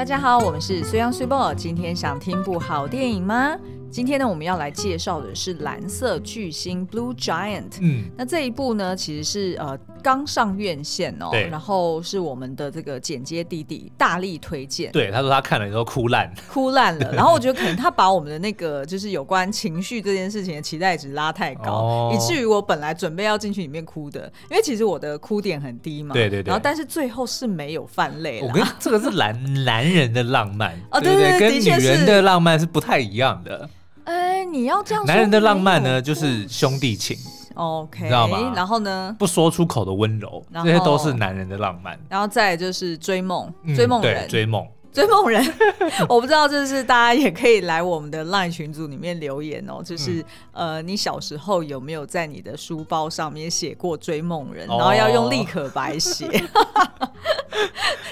大家好，我们是虽央虽报。今天想听部好电影吗？今天呢，我们要来介绍的是《蓝色巨星》（Blue Giant）。嗯，那这一部呢，其实是呃刚上院线哦，然后是我们的这个剪接弟弟大力推荐。对，他说他看了以后哭烂，哭烂了。然后我觉得可能他把我们的那个就是有关情绪这件事情的期待值拉太高，哦、以至于我本来准备要进去里面哭的，因为其实我的哭点很低嘛。对对对。然后但是最后是没有泛泪。我跟 这个是男男人的浪漫 哦，对对对，跟女人的浪漫是不太一样的。哎，你要这样说，男人的浪漫呢，就是兄弟情，OK，你知道吗？然后呢，不说出口的温柔，这些都是男人的浪漫。然后再就是追梦，追梦人，追梦。追梦人，我不知道，就是大家也可以来我们的 LINE 群组里面留言哦。就是、嗯、呃，你小时候有没有在你的书包上面写过追梦人，哦、然后要用立可白写？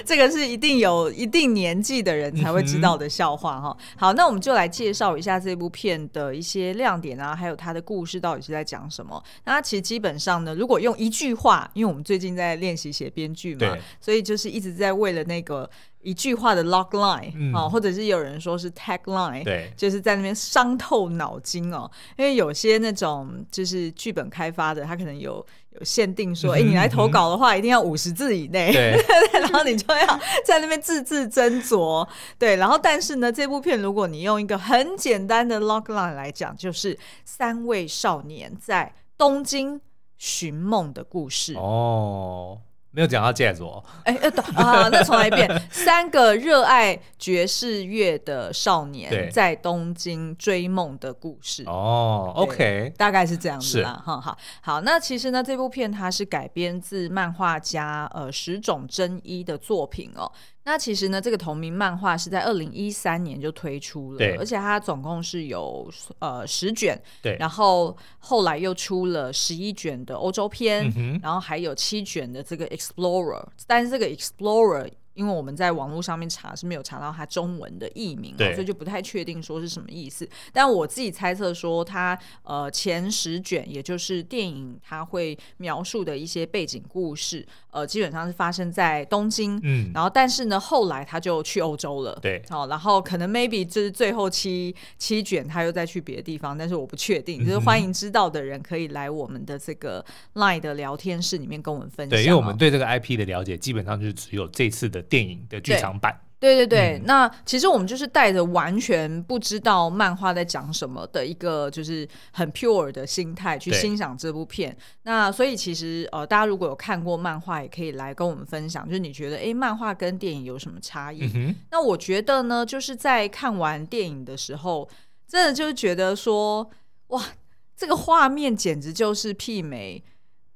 这个是一定有一定年纪的人才会知道的笑话哈。嗯、好，那我们就来介绍一下这部片的一些亮点啊，还有它的故事到底是在讲什么。那它其实基本上呢，如果用一句话，因为我们最近在练习写编剧嘛，所以就是一直在为了那个。一句话的 log line 啊、嗯哦，或者是有人说是 tagline，对，就是在那边伤透脑筋哦。因为有些那种就是剧本开发的，他可能有有限定说，哎、嗯欸，你来投稿的话，一定要五十字以内，对，然后你就要在那边字字斟酌，对。然后，但是呢，这部片如果你用一个很简单的 log line 来讲，就是三位少年在东京寻梦的故事哦。没有讲到戒指哦，哎，啊，那重来一遍，三个热爱爵士乐的少年在东京追梦的故事。哦，OK，大概是这样子啦，哈，好，好，那其实呢，这部片它是改编自漫画家呃石冢真一的作品哦。那其实呢，这个同名漫画是在二零一三年就推出了，而且它总共是有呃十卷，对，然后后来又出了十一卷的欧洲篇，嗯、然后还有七卷的这个 Explorer，但是这个 Explorer。因为我们在网络上面查是没有查到他中文的译名，对所以就不太确定说是什么意思。但我自己猜测说它，它呃前十卷，也就是电影他会描述的一些背景故事，呃，基本上是发生在东京。嗯，然后但是呢，后来他就去欧洲了。对，好，然后可能 maybe 就是最后七七卷他又再去别的地方，但是我不确定。就是欢迎知道的人可以来我们的这个 Line 的聊天室里面跟我们分享。对，因为我们对这个 IP 的了解，基本上就是只有这次的。电影的剧场版，对对对那其实我们就是带着完全不知道漫画在讲什么的一个，就是很 pure 的心态去欣赏这部片。那所以其实呃，大家如果有看过漫画，也可以来跟我们分享，就是你觉得哎，漫画跟电影有什么差异？嗯、那我觉得呢，就是在看完电影的时候，真的就是觉得说，哇，这个画面简直就是媲美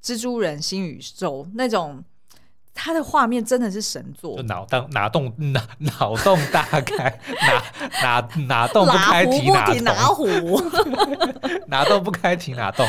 蜘蛛人新宇宙那种。他的画面真的是神作，就脑洞脑洞 脑脑洞大开，哪哪哪洞不开提哪洞，哪 洞不开提哪洞。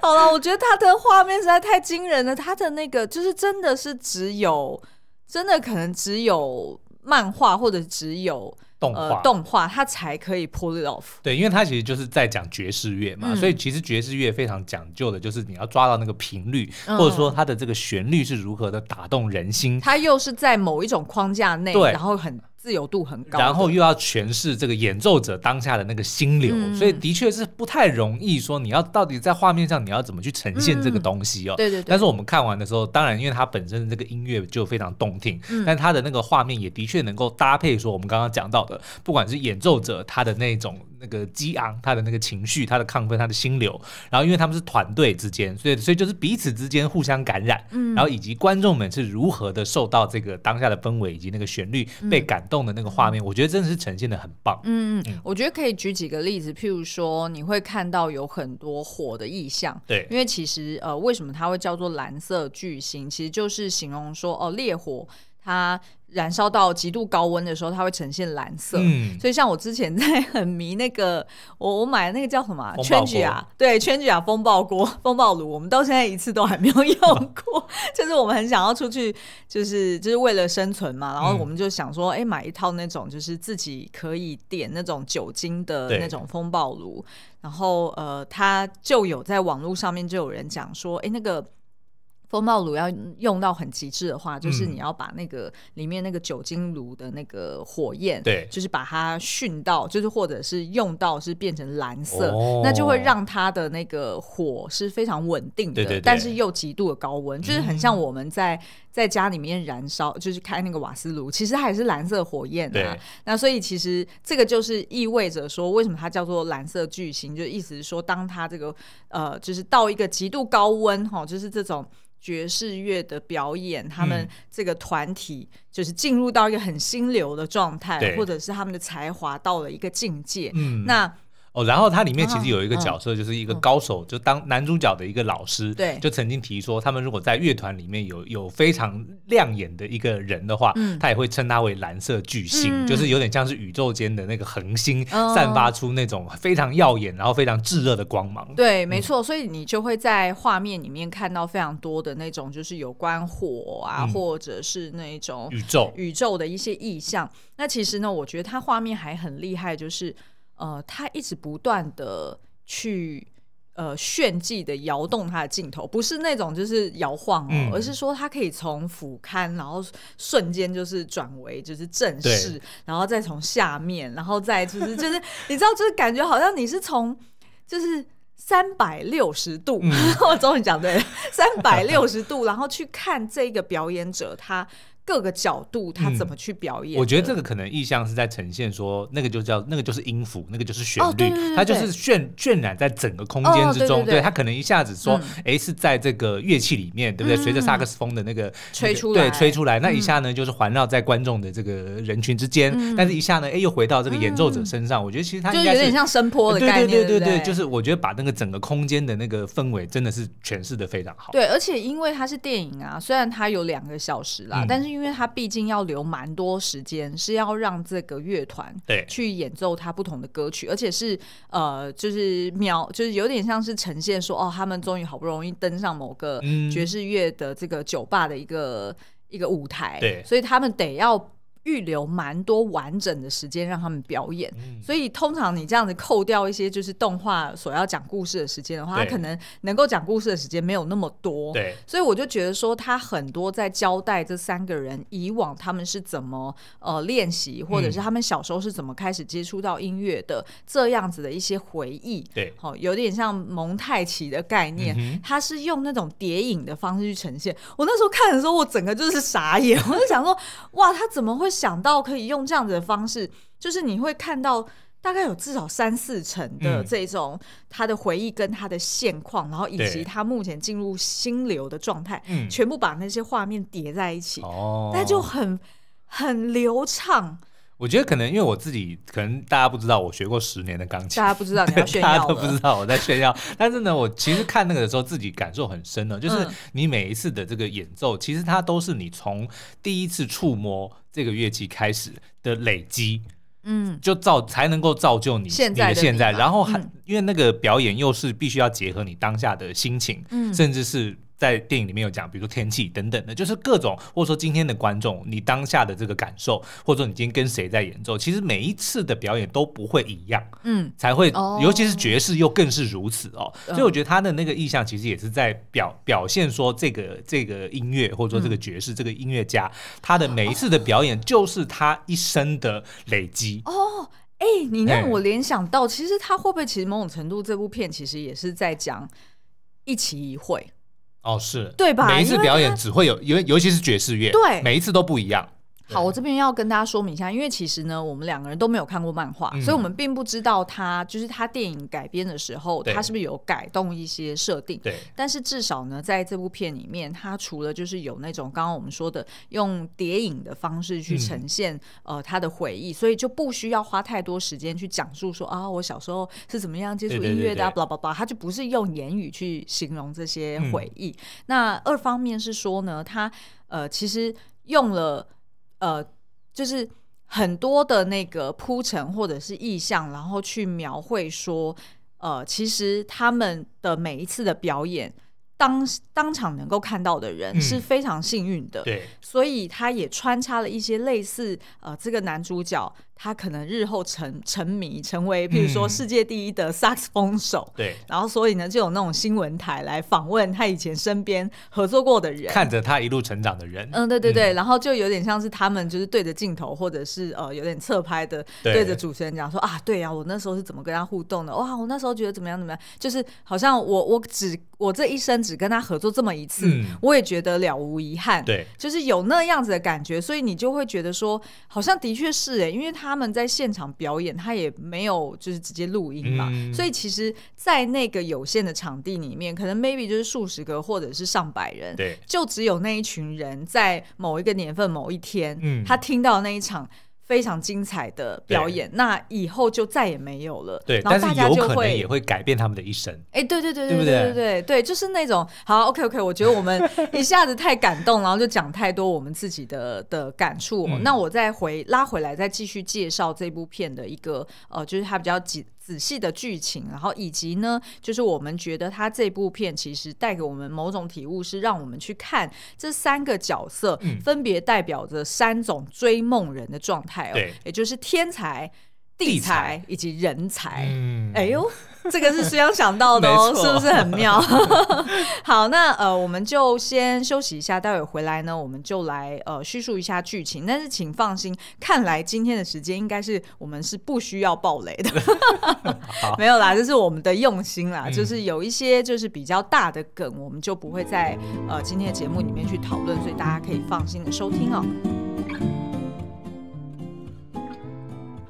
好了，我觉得他的画面实在太惊人了，他的那个就是真的是只有，真的可能只有漫画或者只有。动画、呃、动画，它才可以 pull it off。对，因为它其实就是在讲爵士乐嘛，嗯、所以其实爵士乐非常讲究的，就是你要抓到那个频率，嗯、或者说它的这个旋律是如何的打动人心。它又是在某一种框架内，对然后很。自由度很高，然后又要诠释这个演奏者当下的那个心流，嗯、所以的确是不太容易说你要到底在画面上你要怎么去呈现这个东西哦。对对对。但是我们看完的时候，当然因为它本身的这个音乐就非常动听，嗯、但它的那个画面也的确能够搭配说我们刚刚讲到的，不管是演奏者他的那种那个激昂，他的那个情绪，他的亢奋，他的心流，然后因为他们是团队之间，所以所以就是彼此之间互相感染，嗯、然后以及观众们是如何的受到这个当下的氛围以及那个旋律被感动。的那个画面，我觉得真的是呈现的很棒。嗯嗯，我觉得可以举几个例子，譬如说，你会看到有很多火的意象。对，因为其实呃，为什么它会叫做蓝色巨星？其实就是形容说，哦，烈火它。燃烧到极度高温的时候，它会呈现蓝色。嗯，所以像我之前在很迷那个，我我买的那个叫什么？圈举啊，对，圈举啊，风暴锅、风暴炉，我们到现在一次都还没有用过。就是我们很想要出去，就是就是为了生存嘛，然后我们就想说，哎、欸，买一套那种就是自己可以点那种酒精的那种风暴炉。然后呃，它就有在网络上面就有人讲说，哎、欸，那个。风暴炉要用到很极致的话，就是你要把那个里面那个酒精炉的那个火焰，对，就是把它熏到，就是或者是用到是变成蓝色，哦、那就会让它的那个火是非常稳定的，对对对，但是又极度的高温，就是很像我们在在家里面燃烧，就是开那个瓦斯炉，其实还是蓝色火焰啊。那所以其实这个就是意味着说，为什么它叫做蓝色巨星，就意思是说，当它这个呃，就是到一个极度高温哈，就是这种。爵士乐的表演，他们这个团体就是进入到一个很心流的状态，对或者是他们的才华到了一个境界。嗯，那。哦，然后它里面其实有一个角色，就是一个高手，就当男主角的一个老师，对，就曾经提说，他们如果在乐团里面有有非常亮眼的一个人的话，他也会称他为蓝色巨星，就是有点像是宇宙间的那个恒星，散发出那种非常耀眼，然后非常炙热的光芒。对，没错，所以你就会在画面里面看到非常多的那种，就是有关火啊，或者是那种宇宙宇宙的一些意象。那其实呢，我觉得它画面还很厉害，就是。呃，他一直不断的去呃炫技的摇动他的镜头，不是那种就是摇晃哦，嗯、而是说他可以从俯瞰，然后瞬间就是转为就是正视，然后再从下面，然后再就是就是你知道，就是感觉好像你是从就是三百六十度，嗯、我终于讲对了，三百六十度，然后去看这个表演者他。各个角度他怎么去表演？我觉得这个可能意象是在呈现说，那个就叫那个就是音符，那个就是旋律，它就是渲渲染在整个空间之中。对，它可能一下子说，哎，是在这个乐器里面，对不对？随着萨克斯风的那个吹出来，对，吹出来，那一下呢，就是环绕在观众的这个人群之间，但是一下呢，哎，又回到这个演奏者身上。我觉得其实它就有点像声波的概念，对对对对，就是我觉得把那个整个空间的那个氛围真的是诠释的非常好。对，而且因为它是电影啊，虽然它有两个小时啦，但是因为他毕竟要。留蛮多时间，是要让这个乐团对去演奏他不同的歌曲，而且是呃，就是秒，就是有点像是呈现说，哦，他们终于好不容易登上某个爵士乐的这个酒吧的一个、嗯、一个舞台，对，所以他们得要。预留蛮多完整的时间让他们表演，嗯、所以通常你这样子扣掉一些就是动画所要讲故事的时间的话，他可能能够讲故事的时间没有那么多。对，所以我就觉得说他很多在交代这三个人以往他们是怎么呃练习，或者是他们小时候是怎么开始接触到音乐的、嗯、这样子的一些回忆。对，好、哦，有点像蒙太奇的概念，他是用那种叠影的方式去呈现。我那时候看的时候，我整个就是傻眼，我就想说，哇，他怎么会？想到可以用这样子的方式，就是你会看到大概有至少三四成的这种他的回忆跟他的现况，嗯、然后以及他目前进入心流的状态，对全部把那些画面叠在一起，嗯、那就很很流畅。我觉得可能因为我自己，可能大家不知道我学过十年的钢琴，大家不知道你要炫耀，大家都不知道我在炫耀。但是呢，我其实看那个的时候，自己感受很深的，就是你每一次的这个演奏，其实它都是你从第一次触摸这个乐器开始的累积，嗯，就造才能够造就你现在的现在。然后还因为那个表演又是必须要结合你当下的心情，嗯，甚至是。在电影里面有讲，比如说天气等等的，就是各种，或者说今天的观众，你当下的这个感受，或者说你今天跟谁在演奏，其实每一次的表演都不会一样，嗯，才会，哦、尤其是爵士又更是如此哦。所以我觉得他的那个意象，其实也是在表表现说，这个这个音乐，或者说这个爵士、嗯、这个音乐家，他的每一次的表演，就是他一生的累积。哦，哎，你让我联想到，其实他会不会，其实某种程度，这部片其实也是在讲一期一会。哦，是对吧？每一次表演只会有，因为尤其是爵士乐，对，每一次都不一样。好，我这边要跟大家说明一下，因为其实呢，我们两个人都没有看过漫画，嗯、所以我们并不知道他就是他电影改编的时候，他是不是有改动一些设定。对，但是至少呢，在这部片里面，他除了就是有那种刚刚我们说的用谍影的方式去呈现、嗯、呃他的回忆，所以就不需要花太多时间去讲述说啊，我小时候是怎么样接触音乐的，巴拉巴拉，他就不是用言语去形容这些回忆。嗯、那二方面是说呢，他呃其实用了。呃，就是很多的那个铺陈或者是意象，然后去描绘说，呃，其实他们的每一次的表演，当当场能够看到的人是非常幸运的。嗯、对，所以他也穿插了一些类似呃，这个男主角他可能日后成沉迷，成为譬如说世界第一的萨克斯风手，嗯、对，然后所以呢，就有那种新闻台来访问他以前身边合作过的人，看着他一路成长的人，嗯，对对对，嗯、然后就有点像是他们就是对着镜头，或者是呃有点侧拍的，对。着主持人讲说啊，对呀、啊，我那时候是怎么跟他互动的？哇，我那时候觉得怎么样怎么样，就是好像我我只我这一生只跟他合作这么一次，嗯、我也觉得了无遗憾，对，就是有那样子的感觉，所以你就会觉得说，好像的确是哎，因为他们在现场。表演他也没有就是直接录音嘛，嗯、所以其实，在那个有限的场地里面，可能 maybe 就是数十个或者是上百人，对，就只有那一群人在某一个年份某一天，嗯，他听到那一场。非常精彩的表演，那以后就再也没有了。对，然后大家就会但是有可能也会改变他们的一生。哎，对对对对对对对就是那种好 OK OK，我觉得我们一下子太感动，然后就讲太多我们自己的的感触。嗯、那我再回拉回来，再继续介绍这部片的一个呃，就是它比较紧。仔细的剧情，然后以及呢，就是我们觉得他这部片其实带给我们某种体悟，是让我们去看这三个角色分别代表着三种追梦人的状态哦，对。也就是天才、地才以及人才。嗯，哎呦。这个是书央想到的哦，是不是很妙？好，那呃，我们就先休息一下，待会回来呢，我们就来呃叙述一下剧情。但是请放心，看来今天的时间应该是我们是不需要爆雷的，没有啦，这是我们的用心啦，嗯、就是有一些就是比较大的梗，我们就不会在呃今天的节目里面去讨论，所以大家可以放心的收听哦。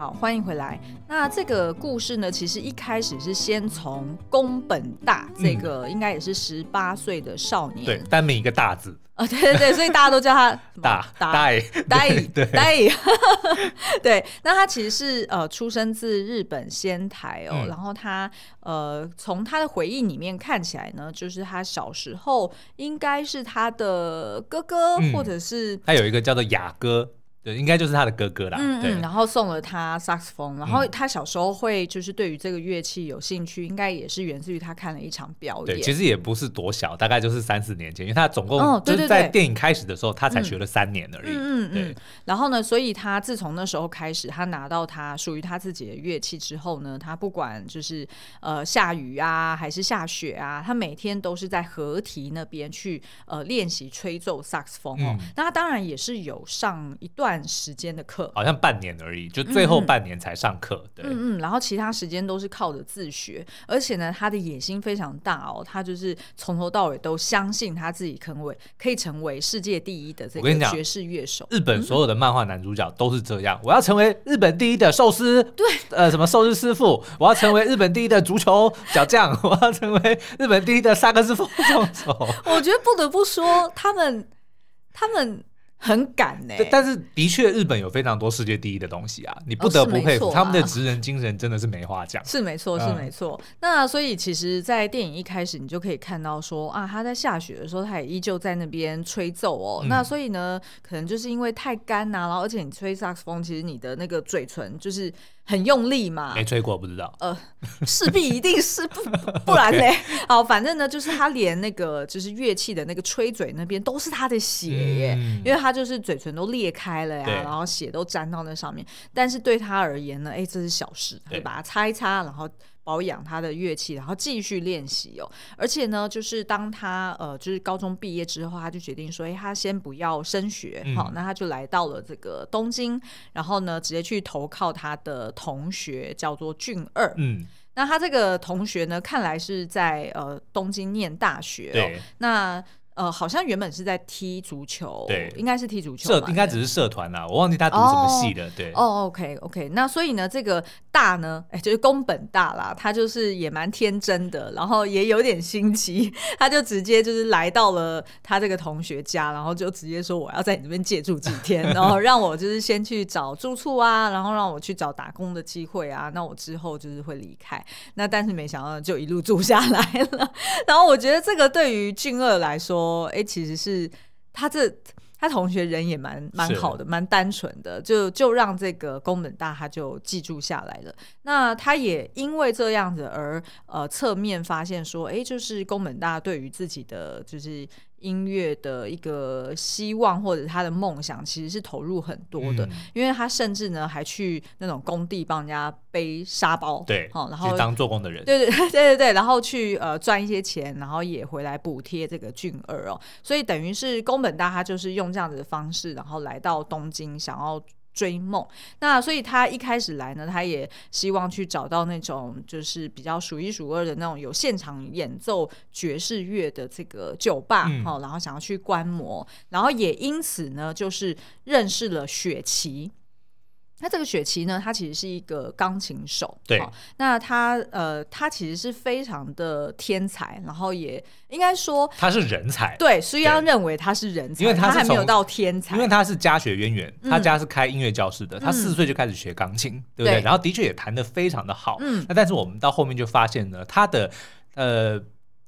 好，欢迎回来。那这个故事呢，其实一开始是先从宫本大这个应该也是十八岁的少年，对，单名一个大字啊，对对对，所以大家都叫他大大大大对，那他其实是呃出生自日本仙台哦，然后他呃从他的回忆里面看起来呢，就是他小时候应该是他的哥哥，或者是他有一个叫做雅哥。对，应该就是他的哥哥啦。嗯，嗯，然后送了他萨克斯风，然后他小时候会就是对于这个乐器有兴趣，应该也是源自于他看了一场表演。对，其实也不是多小，大概就是三四年前，因为他总共就是在电影开始的时候，他才学了三年而已。嗯嗯。然后呢，所以他自从那时候开始，他拿到他属于他自己的乐器之后呢，他不管就是呃下雨啊，还是下雪啊，他每天都是在河堤那边去呃练习吹奏萨克斯风哦。那他当然也是有上一段。时间的课好像半年而已，就最后半年才上课。嗯、对，嗯嗯，然后其他时间都是靠着自学，而且呢，他的野心非常大哦，他就是从头到尾都相信他自己可为可以成为世界第一的这个爵士乐手。日本所有的漫画男主角都是这样，嗯、我要成为日本第一的寿司，对，呃，什么寿司师傅，我要成为日本第一的足球小将，我要成为日本第一的萨克斯风手。我觉得不得不说，他们他们。很敢呢、欸，但是的确，日本有非常多世界第一的东西啊，你不得不佩服、哦啊、他们的职人精神，真的是没话讲。是没错，是没错。嗯、那所以，其实，在电影一开始，你就可以看到说啊，他在下雪的时候，他也依旧在那边吹奏哦。嗯、那所以呢，可能就是因为太干呐、啊，然后而且你吹萨克斯风，其实你的那个嘴唇就是。很用力嘛？没吹过，不知道。呃，势必一定是不 不然嘞。好，反正呢，就是他连那个就是乐器的那个吹嘴那边都是他的血耶，嗯、因为他就是嘴唇都裂开了呀，然后血都沾到那上面。但是对他而言呢，哎，这是小事，他就把它擦一擦，然后。保养他的乐器，然后继续练习哦。而且呢，就是当他呃，就是高中毕业之后，他就决定说，哎，他先不要升学，好、嗯哦，那他就来到了这个东京，然后呢，直接去投靠他的同学，叫做俊二。嗯，那他这个同学呢，看来是在呃东京念大学哦。对那呃，好像原本是在踢足球，对，应该是踢足球，社应该只是社团啦，我忘记他读什么系了，对。哦，OK，OK，那所以呢，这个大呢，哎，就是宫本大啦，他就是也蛮天真的，然后也有点心机，他就直接就是来到了他这个同学家，然后就直接说我要在你这边借住几天，然后让我就是先去找住处啊，然后让我去找打工的机会啊，那我之后就是会离开，那但是没想到就一路住下来了，然后我觉得这个对于俊二来说。说哎，其实是他这他同学人也蛮蛮好的，蛮单纯的，就就让这个宫本大他就记住下来了。那他也因为这样子而呃侧面发现说，哎，就是宫本大对于自己的就是。音乐的一个希望或者他的梦想，其实是投入很多的，嗯、因为他甚至呢还去那种工地帮人家背沙包，对，好，然后当做工的人，对 对对对对，然后去呃赚一些钱，然后也回来补贴这个俊二哦，所以等于是宫本大他就是用这样子的方式，然后来到东京，想要。追梦，那所以他一开始来呢，他也希望去找到那种就是比较数一数二的那种有现场演奏爵士乐的这个酒吧，嗯、然后想要去观摩，然后也因此呢，就是认识了雪琪。那这个雪琪呢，他其实是一个钢琴手，对。那他呃，他其实是非常的天才，然后也应该说他是人才，对。苏央认为他是人才，因为他，他还没有到天才，因为他是家学渊源，他家是开音乐教室的，嗯、他四岁就开始学钢琴，嗯、对不对？对，然后的确也弹得非常的好，嗯。那但是我们到后面就发现呢，他的呃。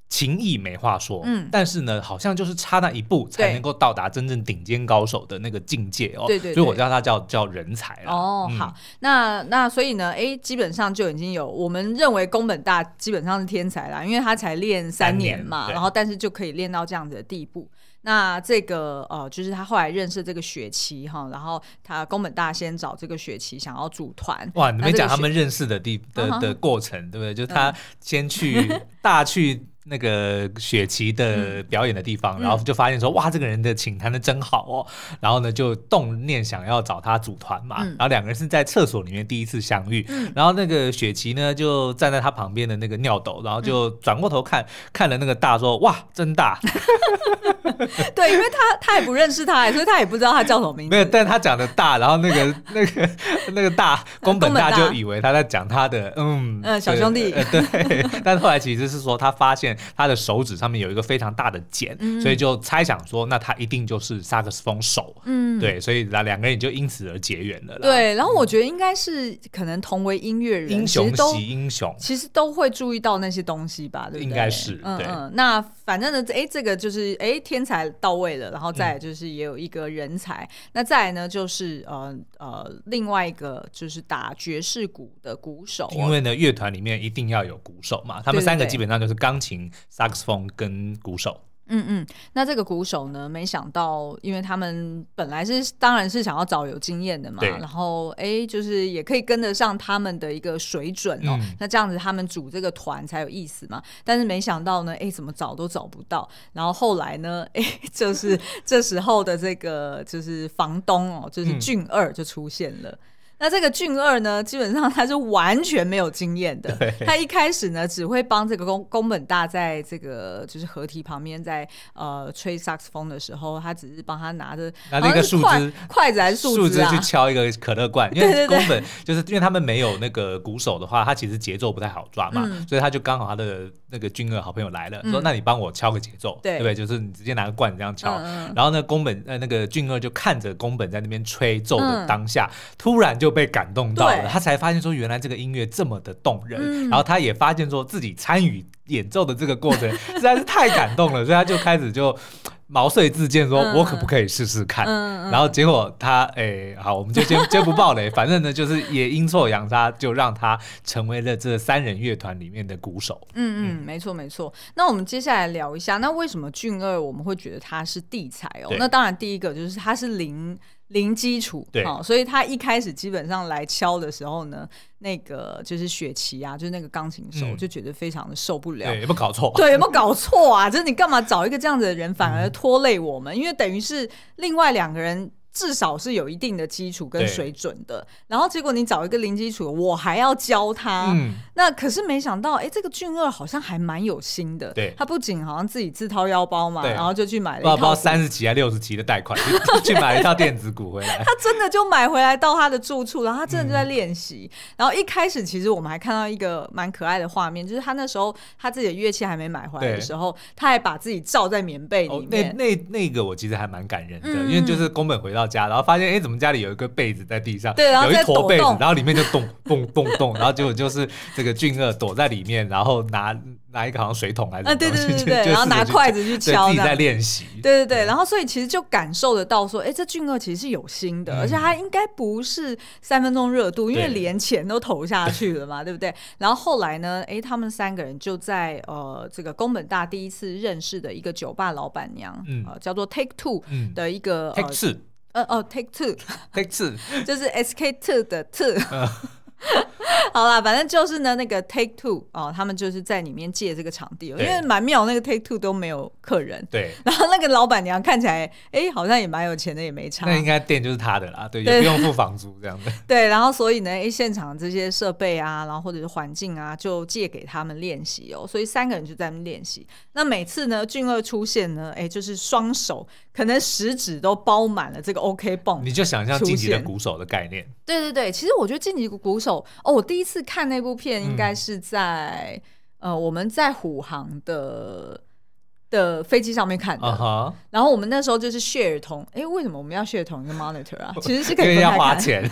琴艺没话说，嗯，但是呢，好像就是差那一步才能够到达真正顶尖高手的那个境界哦。对对，所以我叫他叫叫人才了。哦，好，那那所以呢，哎，基本上就已经有我们认为宫本大基本上是天才啦，因为他才练三年嘛，然后但是就可以练到这样子的地步。那这个呃，就是他后来认识这个雪琪哈，然后他宫本大先找这个雪琪想要组团。哇，你没讲他们认识的地的的过程，对不对？就他先去大去。那个雪琪的表演的地方，嗯、然后就发现说，哇，这个人的琴弹的真好哦，然后呢就动念想要找他组团嘛，嗯、然后两个人是在厕所里面第一次相遇，嗯、然后那个雪琪呢就站在他旁边的那个尿斗，然后就转过头看，嗯、看了那个大说，哇，真大，对，因为他他也不认识他，所以他也不知道他叫什么名字，没有，但他讲的大，然后那个那个那个大宫本大就以为他在讲他的，嗯嗯，小兄弟，呃、对，但后来其实是说他发现。他的手指上面有一个非常大的茧，嗯、所以就猜想说，那他一定就是萨克斯风手。嗯，对，所以那两个人就因此而结缘了。对，然后我觉得应该是可能同为音乐人，英雄惜英雄，其实都会注意到那些东西吧？对不对？应该是，对嗯嗯。那反正呢，哎，这个就是哎天才到位了，然后再来就是也有一个人才，嗯、那再来呢就是呃呃另外一个就是打爵士鼓的鼓手，因为呢乐团里面一定要有鼓手嘛，他们三个基本上就是钢琴。萨克斯风跟鼓手，嗯嗯，那这个鼓手呢？没想到，因为他们本来是当然是想要找有经验的嘛，然后哎，就是也可以跟得上他们的一个水准哦。嗯、那这样子他们组这个团才有意思嘛。但是没想到呢，哎，怎么找都找不到。然后后来呢，哎，就是这时候的这个就是房东哦，就是俊二就出现了。嗯那这个俊二呢，基本上他是完全没有经验的。对。他一开始呢，只会帮这个宫宫本大在这个就是合体旁边在呃吹萨克斯风的时候，他只是帮他拿着拿着一个树枝筷子还是树枝、去敲一个可乐罐，因为 宫本就是因为他们没有那个鼓手的话，他其实节奏不太好抓嘛，嗯、所以他就刚好他的那个俊二好朋友来了，嗯、说那你帮我敲个节奏，对，对不对？就是你直接拿个罐子这样敲，嗯、然后呢，宫本呃那个俊二就看着宫本在那边吹奏的当下，嗯、突然就。就被感动到了，他才发现说原来这个音乐这么的动人，嗯、然后他也发现说自己参与演奏的这个过程 实在是太感动了，所以他就开始就毛遂自荐说，我可不可以试试看？嗯、然后结果他哎、欸，好，我们就先先不爆雷，反正呢就是也阴错阳差，就让他成为了这三人乐团里面的鼓手。嗯嗯，没错没错。那我们接下来聊一下，那为什么俊二我们会觉得他是地才哦？那当然第一个就是他是零。零基础，对，所以他一开始基本上来敲的时候呢，那个就是雪琪啊，就是那个钢琴手，就觉得非常的受不了。对，有没有搞错？对，有没有搞错啊？就是你干嘛找一个这样子的人，反而拖累我们？因为等于是另外两个人。至少是有一定的基础跟水准的，然后结果你找一个零基础，我还要教他，嗯、那可是没想到，哎，这个俊二好像还蛮有心的，对，他不仅好像自己自掏腰包嘛，然后就去买了一套，不知道三十几还六十几的贷款，就 去买了一套电子鼓回来，他真的就买回来到他的住处，然后他真的就在练习，嗯、然后一开始其实我们还看到一个蛮可爱的画面，就是他那时候他自己的乐器还没买回来的时候，他还把自己罩在棉被里面，哦、那那那个我其实还蛮感人的，嗯、因为就是宫本回到。到家，然后发现哎，怎么家里有一个被子在地上，对，然后有一坨被子，然后里面就动动动动，然后结果就是这个俊二躲在里面，然后拿。拿一个好像水桶来，啊，对对对对，然后拿筷子去敲，自己在练习。对对对，然后所以其实就感受得到说，哎，这俊二其实是有心的，而且他应该不是三分钟热度，因为连钱都投下去了嘛，对不对？然后后来呢，哎，他们三个人就在呃这个宫本大第一次认识的一个酒吧老板娘，呃，叫做 Take Two 的一个 Take Two，呃哦 Take Two，Take Two 就是 SK Two 的 Two。好啦，反正就是呢，那个 Take Two 哦，他们就是在里面借这个场地，因为蛮妙，那个 Take Two 都没有客人。对。然后那个老板娘看起来，哎、欸，好像也蛮有钱的，也没差。那应该店就是他的啦，对，也不用付房租这样的。对，然后所以呢，哎，现场这些设备啊，然后或者是环境啊，就借给他们练习哦。所以三个人就在那练习。那每次呢，俊二出现呢，哎，就是双手可能食指都包满了这个 OK 泵。你就想象晋级的鼓手的概念。对对对，其实我觉得晋级鼓手哦，我第一次看那部片应该是在、嗯、呃我们在虎航的的飞机上面看的，uh huh、然后我们那时候就是 share 同，哎，为什么我们要 share 同一个 monitor 啊？其实是因为要花钱，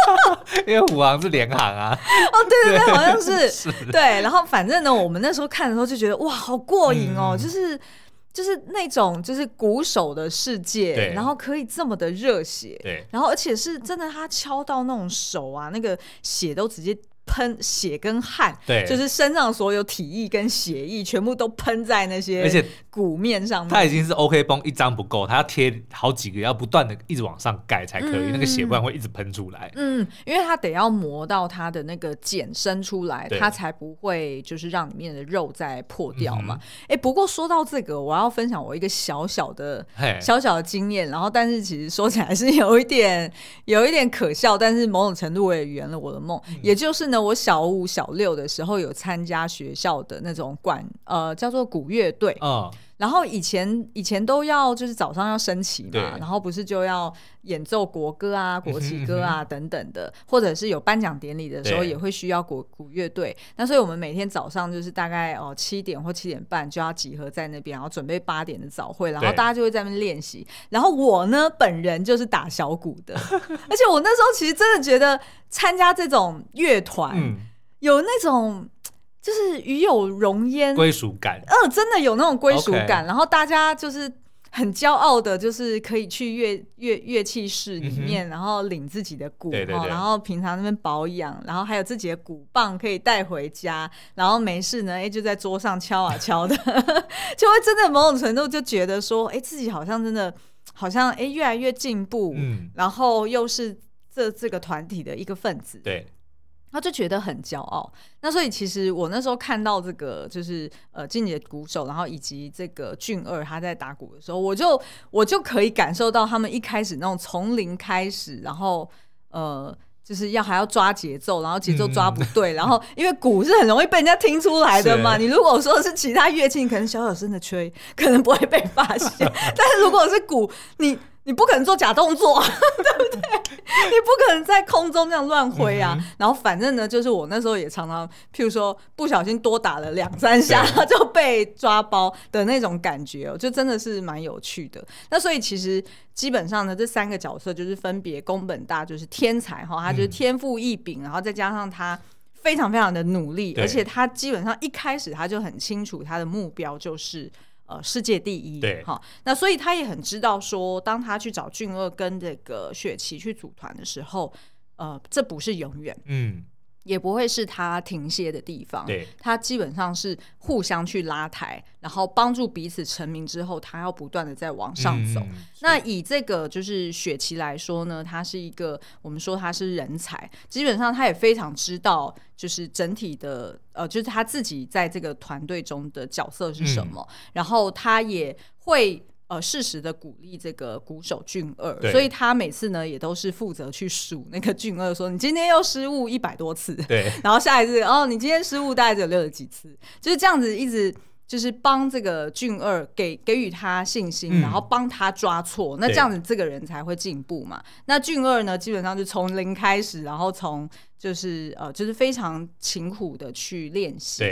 因为虎航是联航啊。哦，对对对，好像是，是对。然后反正呢，我们那时候看的时候就觉得哇，好过瘾哦，嗯、就是。就是那种就是鼓手的世界，然后可以这么的热血，对然后而且是真的，他敲到那种手啊，那个血都直接。喷血跟汗，对，就是身上所有体液跟血液全部都喷在那些，而且鼓面上面。它已经是 OK 绷一张不够，它要贴好几个，要不断的一直往上盖才可以，嗯、那个血不然会一直喷出来。嗯，因为它得要磨到它的那个茧伸出来，对它才不会就是让里面的肉再破掉嘛。哎、嗯欸，不过说到这个，我要分享我一个小小的嘿小小的经验，然后但是其实说起来是有一点有一点可笑，但是某种程度我也圆了我的梦，嗯、也就是呢。我小五、小六的时候有参加学校的那种管，呃，叫做鼓乐队。然后以前以前都要就是早上要升旗嘛，然后不是就要演奏国歌啊、国旗歌啊等等的，或者是有颁奖典礼的时候也会需要国鼓乐队。那所以我们每天早上就是大概哦七点或七点半就要集合在那边，然后准备八点的早会，然后大家就会在那边练习。然后我呢本人就是打小鼓的，而且我那时候其实真的觉得。参加这种乐团，嗯、有那种就是与有荣焉。归属感，嗯、呃，真的有那种归属感。然后大家就是很骄傲的，就是可以去乐乐乐器室里面，嗯、然后领自己的鼓，对对对，然后平常那边保养，然后还有自己的鼓棒可以带回家，然后没事呢，哎，就在桌上敲啊敲的，就会真的某种程度就觉得说，哎，自己好像真的好像哎越来越进步，嗯，然后又是。这这个团体的一个分子，对，他就觉得很骄傲。那所以其实我那时候看到这个，就是呃，静姐鼓手，然后以及这个俊二他在打鼓的时候，我就我就可以感受到他们一开始那种从零开始，然后呃，就是要还要抓节奏，然后节奏抓不对，嗯、然后因为鼓是很容易被人家听出来的嘛。你如果说是其他乐器，你可能小小声的吹，可能不会被发现。但是如果是鼓，你你不可能做假动作，对不对？你不可能在空中这样乱挥啊！嗯、然后反正呢，就是我那时候也常常，譬如说不小心多打了两三下，就被抓包的那种感觉哦，就真的是蛮有趣的。那所以其实基本上呢，这三个角色就是分别宫本大就是天才哈，他就是天赋异禀，嗯、然后再加上他非常非常的努力，而且他基本上一开始他就很清楚他的目标就是。呃，世界第一，对，好，那所以他也很知道说，当他去找俊二跟这个雪琪去组团的时候，呃，这不是永远，嗯。也不会是他停歇的地方，对，他基本上是互相去拉抬，然后帮助彼此成名之后，他要不断的在往上走。嗯、那以这个就是雪琪来说呢，他是一个我们说他是人才，基本上他也非常知道就是整体的呃，就是他自己在这个团队中的角色是什么，嗯、然后他也会。呃，适时的鼓励这个鼓手俊二，所以他每次呢也都是负责去数那个俊二，说你今天又失误一百多次，对，然后下一次哦，你今天失误大概只有六十几次，就是这样子一直就是帮这个俊二给给予他信心，嗯、然后帮他抓错，那这样子这个人才会进步嘛。那俊二呢，基本上就从零开始，然后从就是呃就是非常勤苦的去练习。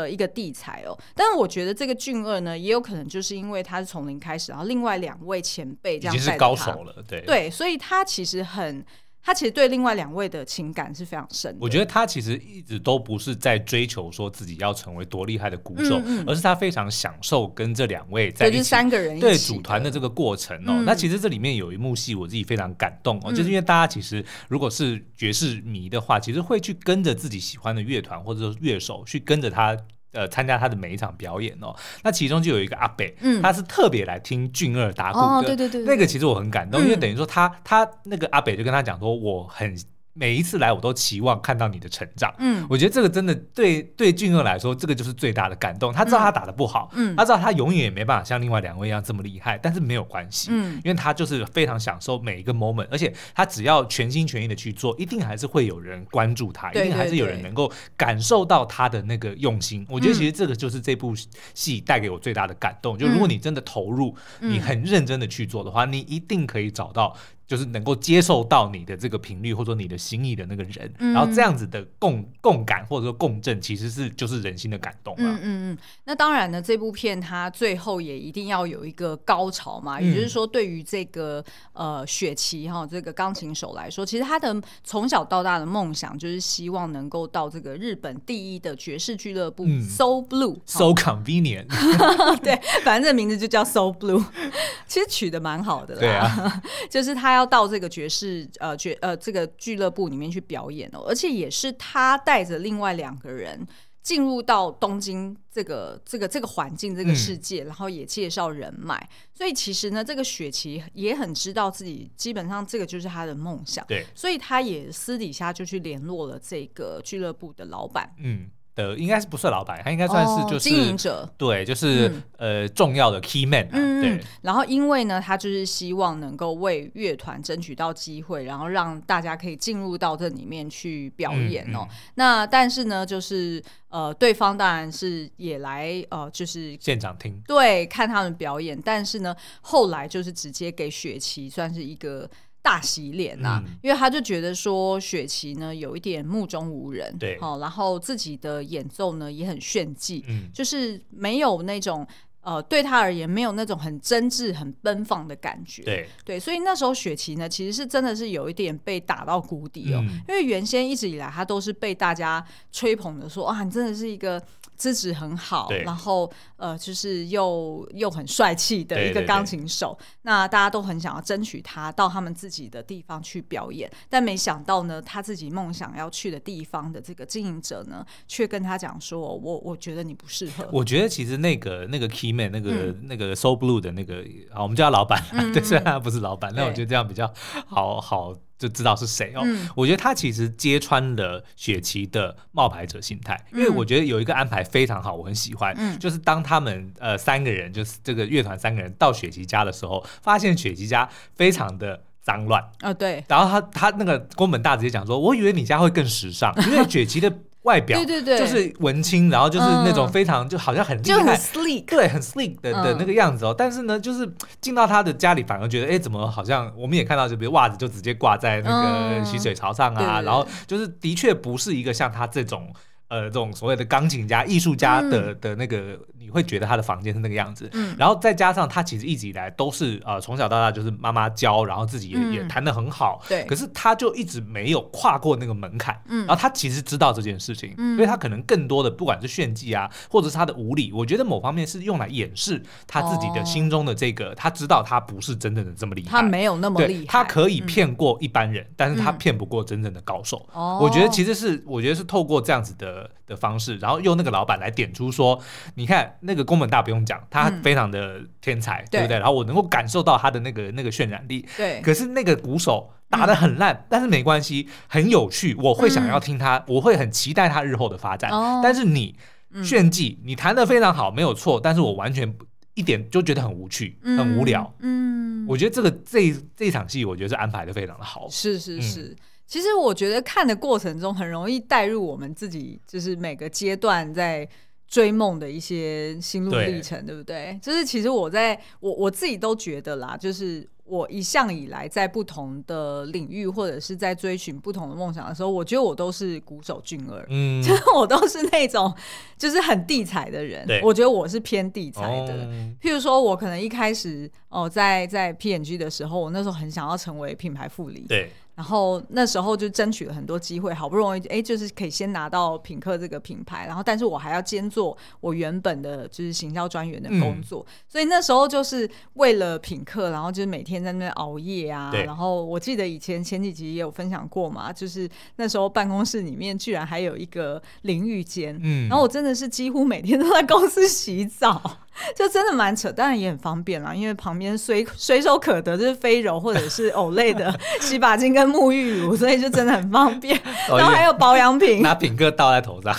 的一个地才哦。但是我觉得这个俊二呢，也有可能就是因为他是从零开始，然后另外两位前辈这样已经是高手了，对对，所以他其实很。他其实对另外两位的情感是非常深的。我觉得他其实一直都不是在追求说自己要成为多厉害的鼓手，嗯嗯，而是他非常享受跟这两位在一起，就是三个人对组团的这个过程哦。嗯、那其实这里面有一幕戏，我自己非常感动哦，嗯、就是因为大家其实如果是爵士迷的话，其实会去跟着自己喜欢的乐团或者说乐手去跟着他。呃，参加他的每一场表演哦，那其中就有一个阿北，嗯，他是特别来听俊二打鼓的，哦，对对对，那个其实我很感动，嗯，因为等于说他他那个阿北就跟他讲说，我很。每一次来，我都期望看到你的成长。嗯，我觉得这个真的对对俊二来说，这个就是最大的感动。他知道他打的不好，嗯，他知道他永远也没办法像另外两位一样这么厉害，但是没有关系，嗯，因为他就是非常享受每一个 moment，而且他只要全心全意的去做，一定还是会有人关注他，一定还是有人能够感受到他的那个用心。我觉得其实这个就是这部戏带给我最大的感动。就如果你真的投入，你很认真的去做的话，你一定可以找到。就是能够接受到你的这个频率，或者说你的心意的那个人，嗯、然后这样子的共共感或者说共振，其实是就是人心的感动嘛。嗯嗯嗯。那当然呢，这部片它最后也一定要有一个高潮嘛。嗯、也就是说，对于这个呃雪琪哈这个钢琴手来说，其实他的从小到大的梦想就是希望能够到这个日本第一的爵士俱乐部 So Blue，So convenient。对，反正这名字就叫 So Blue，其实取的蛮好的啦。对啊，就是他。要到这个爵士呃爵呃这个俱乐部里面去表演哦，而且也是他带着另外两个人进入到东京这个这个这个环境这个世界，嗯、然后也介绍人脉。所以其实呢，这个雪琪也很知道自己基本上这个就是他的梦想，对，所以他也私底下就去联络了这个俱乐部的老板，嗯。的应该是不是老板，他应该算是就是经营者，对，就是呃重要的 key man，对。然后因为呢，他就是希望能够为乐团争取到机会，然后让大家可以进入到这里面去表演哦。那但是呢，就是呃，对方当然是也来呃，就是现场听，对，看他们表演。但是呢，后来就是直接给雪琪算是一个。大洗脸呐、啊，嗯、因为他就觉得说雪琪呢有一点目中无人，对，好，然后自己的演奏呢也很炫技，嗯，就是没有那种呃对他而言没有那种很真挚、很奔放的感觉，对。对，所以那时候雪琪呢其实是真的是有一点被打到谷底哦，嗯、因为原先一直以来他都是被大家吹捧的说啊，你真的是一个。资质很好，然后呃，就是又又很帅气的一个钢琴手，对对对，那大家都很想要争取他到他们自己的地方去表演，但没想到呢，他自己梦想要去的地方的这个经营者呢，却跟他讲说：“我我觉得你不适合。”我觉得其实那个那个 key man 那个、嗯、那个 So Blue 的那个啊，我们叫他老板，嗯、对，虽然他不是老板，那、嗯、我觉得这样比较好好。就知道是谁哦。嗯、我觉得他其实揭穿了雪琪的冒牌者心态，嗯、因为我觉得有一个安排非常好，我很喜欢。嗯、就是当他们呃三个人，就是这个乐团三个人到雪琪家的时候，发现雪琪家非常的脏乱。啊，对。然后他他那个宫本大直接讲说：“我以为你家会更时尚，因为雪琪的。”外表对对对，就是文青，然后就是那种非常就好像很厉害，很 sleek，对，很 sleek 的的那个样子哦。但是呢，就是进到他的家里，反而觉得，哎，怎么好像我们也看到，就比如袜子就直接挂在那个洗水槽上啊，然后就是的确不是一个像他这种呃这种所谓的钢琴家、艺术家的的那个。你会觉得他的房间是那个样子，嗯，然后再加上他其实一直以来都是呃从小到大就是妈妈教，然后自己也、嗯、也弹得很好，对，可是他就一直没有跨过那个门槛，嗯，然后他其实知道这件事情，嗯，所以他可能更多的不管是炫技啊，或者是他的无理，我觉得某方面是用来掩饰他自己的心中的这个，哦、他知道他不是真正的这么厉害，他没有那么厉害，他可以骗过一般人，嗯、但是他骗不过真正的高手，哦、我觉得其实是我觉得是透过这样子的的方式，然后用那个老板来点出说，你看那个宫本大不用讲，他非常的天才，嗯、对不对？然后我能够感受到他的那个那个渲染力。对。可是那个鼓手打的很烂，嗯、但是没关系，很有趣，我会想要听他，嗯、我会很期待他日后的发展。哦、但是你炫技，你弹的非常好，没有错，但是我完全一点就觉得很无趣，嗯、很无聊。嗯。我觉得这个这这场戏，我觉得是安排的非常的好。是是是。嗯、其实我觉得看的过程中，很容易带入我们自己，就是每个阶段在。追梦的一些心路历程，对，对不对？就是其实我在我我自己都觉得啦，就是我一向以来在不同的领域或者是在追寻不同的梦想的时候，我觉得我都是鼓手俊儿，嗯，就是我都是那种就是很地才的人。我觉得我是偏地才的。哦、譬如说，我可能一开始哦，在在 PNG 的时候，我那时候很想要成为品牌副理。对。然后那时候就争取了很多机会，好不容易哎，就是可以先拿到品客这个品牌，然后但是我还要兼做我原本的就是行销专员的工作，嗯、所以那时候就是为了品客，然后就是每天在那边熬夜啊。对然后我记得以前前几集也有分享过嘛，就是那时候办公室里面居然还有一个淋浴间，嗯，然后我真的是几乎每天都在公司洗澡。就真的蛮扯，当然也很方便啦，因为旁边随随手可得就是飞柔或者是 Olay 的 洗发精跟沐浴乳，所以就真的很方便。然后还有保养品，拿品客倒在头上。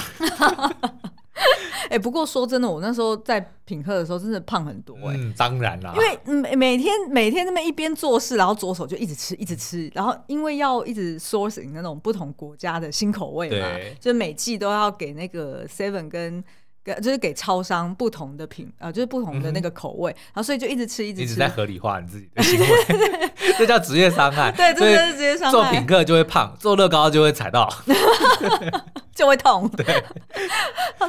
哎、欸，不过说真的，我那时候在品客的时候真的胖很多哎、欸。嗯，当然啦，因为每每天每天那么一边做事，然后左手就一直吃一直吃，然后因为要一直 sourcing 那种不同国家的新口味嘛，就每季都要给那个 Seven 跟。就是给超商不同的品，呃，就是不同的那个口味，嗯、然后所以就一直吃，一直吃，一直在合理化你自己的行为，这叫职业伤害。对，这是职业伤害。做品客就会胖，做乐高就会踩到，就会痛。对，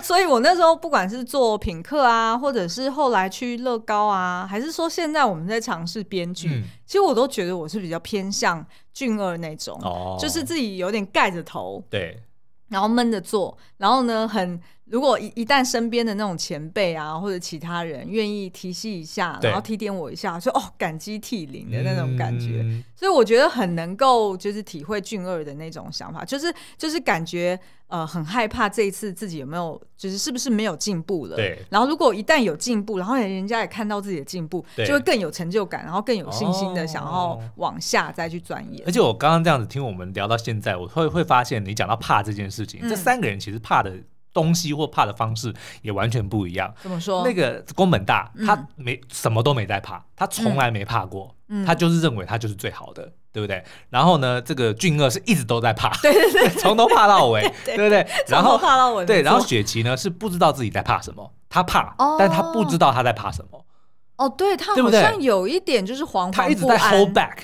所以我那时候不管是做品客啊，或者是后来去乐高啊，还是说现在我们在尝试编剧，嗯、其实我都觉得我是比较偏向俊二那种，哦、就是自己有点盖着头，对，然后闷着做，然后呢很。如果一一旦身边的那种前辈啊，或者其他人愿意提携一下，然后提点我一下，说哦感激涕零的那种感觉，嗯、所以我觉得很能够就是体会俊二的那种想法，就是就是感觉呃很害怕这一次自己有没有就是是不是没有进步了，对。然后如果一旦有进步，然后人家也看到自己的进步，对就会更有成就感，然后更有信心的想要往下再去钻研。而且我刚刚这样子听我们聊到现在，我会会发现你讲到怕这件事情，嗯、这三个人其实怕的。东西或怕的方式也完全不一样。怎么说？那个宫本大，嗯、他没什么都没在怕，他从来没怕过，嗯、他就是认为他就是最好的，嗯、对不对？然后呢，这个俊二是一直都在怕，对对对，从头怕到尾，对不对？然后怕到尾，对，然后雪琪呢是不知道自己在怕什么，他怕，哦、但他不知道他在怕什么。哦，对，他好像有一点就是惶惶不安，他一直在 hold back，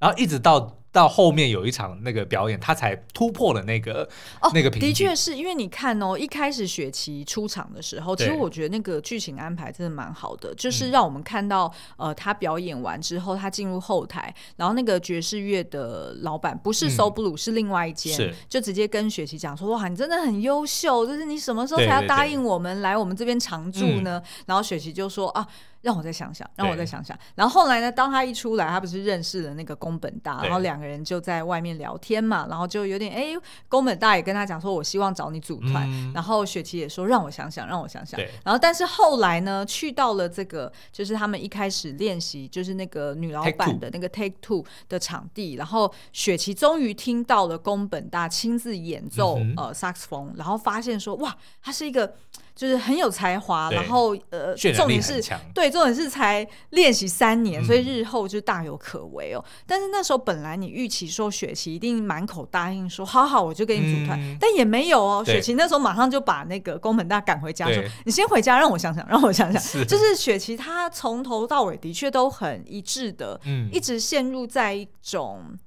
然后一直到。到后面有一场那个表演，他才突破了那个、哦、那个瓶颈。的确是因为你看哦，一开始雪琪出场的时候，其实我觉得那个剧情安排真的蛮好的，就是让我们看到、嗯、呃，他表演完之后，他进入后台，然后那个爵士乐的老板不是 So Blue，、嗯、是另外一间，就直接跟雪琪讲说：“哇，你真的很优秀，就是你什么时候才要答应我们来我们这边常住呢？”嗯、然后雪琪就说：“啊。”让我再想想，让我再想想。然后后来呢？当他一出来，他不是认识了那个宫本大，然后两个人就在外面聊天嘛。然后就有点哎，宫本大也跟他讲说：“我希望找你组团。嗯”然后雪琪也说：“让我想想，让我想想。”然后但是后来呢，去到了这个就是他们一开始练习，就是那个女老板的那个 Take Two 的场地。然后雪琪终于听到了宫本大亲自演奏、嗯、呃萨克斯风，然后发现说：“哇，他是一个。”就是很有才华，然后呃，重点是对，重点是才练习三年，嗯、所以日后就大有可为哦。但是那时候本来你预期说雪琪一定满口答应说好好，我就跟你组团，嗯、但也没有哦。雪琪那时候马上就把那个宫本大赶回家说：“你先回家，让我想想，让我想想。是”就是雪琪她从头到尾的确都很一致的，嗯、一直陷入在一种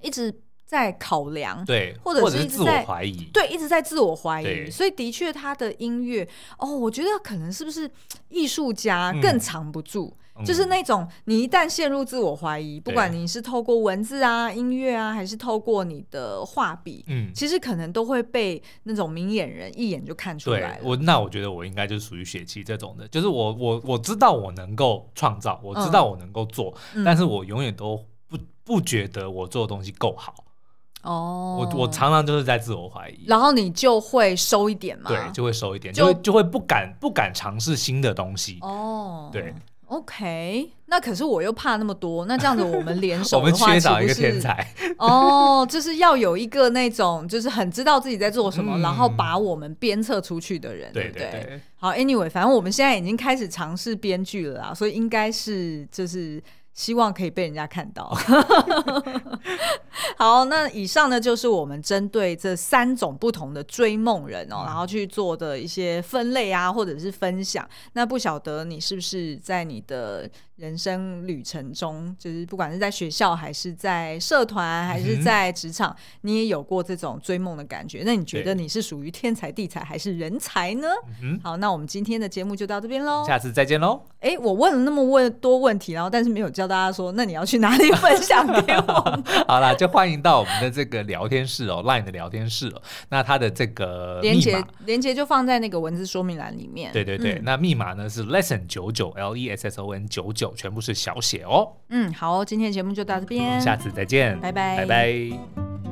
一直。在考量，对，或者是一直在自我怀疑，对，一直在自我怀疑，所以的确他的音乐，哦，我觉得可能是不是艺术家更藏不住，嗯、就是那种你一旦陷入自我怀疑，嗯、不管你是透过文字啊、音乐啊，还是透过你的画笔，嗯，其实可能都会被那种明眼人一眼就看出来。我那我觉得我应该就是属于血气这种的，就是我我我知道我能够创造，我知道我能够做，嗯、但是我永远都不不觉得我做的东西够好。哦，我我常常就是在自我怀疑，然后你就会收一点嘛，对，就会收一点，就会就会不敢不敢尝试新的东西。哦，对，OK，那可是我又怕那么多，那这样子我们联手 我们缺少一个天才。哦，就是要有一个那种就是很知道自己在做什么，然后把我们鞭策出去的人，对不对？好，Anyway，反正我们现在已经开始尝试编剧了啦，所以应该是就是。希望可以被人家看到。好，那以上呢就是我们针对这三种不同的追梦人哦，然后去做的一些分类啊，或者是分享。那不晓得你是不是在你的人生旅程中，就是不管是在学校还是在社团还是在职场，嗯、你也有过这种追梦的感觉。那你觉得你是属于天才地才还是人才呢？嗯、好，那我们今天的节目就到这边喽，下次再见喽。哎，我问了那么问多问题，然后但是没有教大家说，那你要去哪里分享给我？好啦，就欢迎到我们的这个聊天室哦，Line 的聊天室哦。那它的这个连接连接就放在那个文字说明栏里面。对对对，嗯、那密码呢是 Lesson 九九 L E S S O N 九九。全部是小写哦。嗯，好，今天的节目就到这边，下次再见，拜拜，拜拜。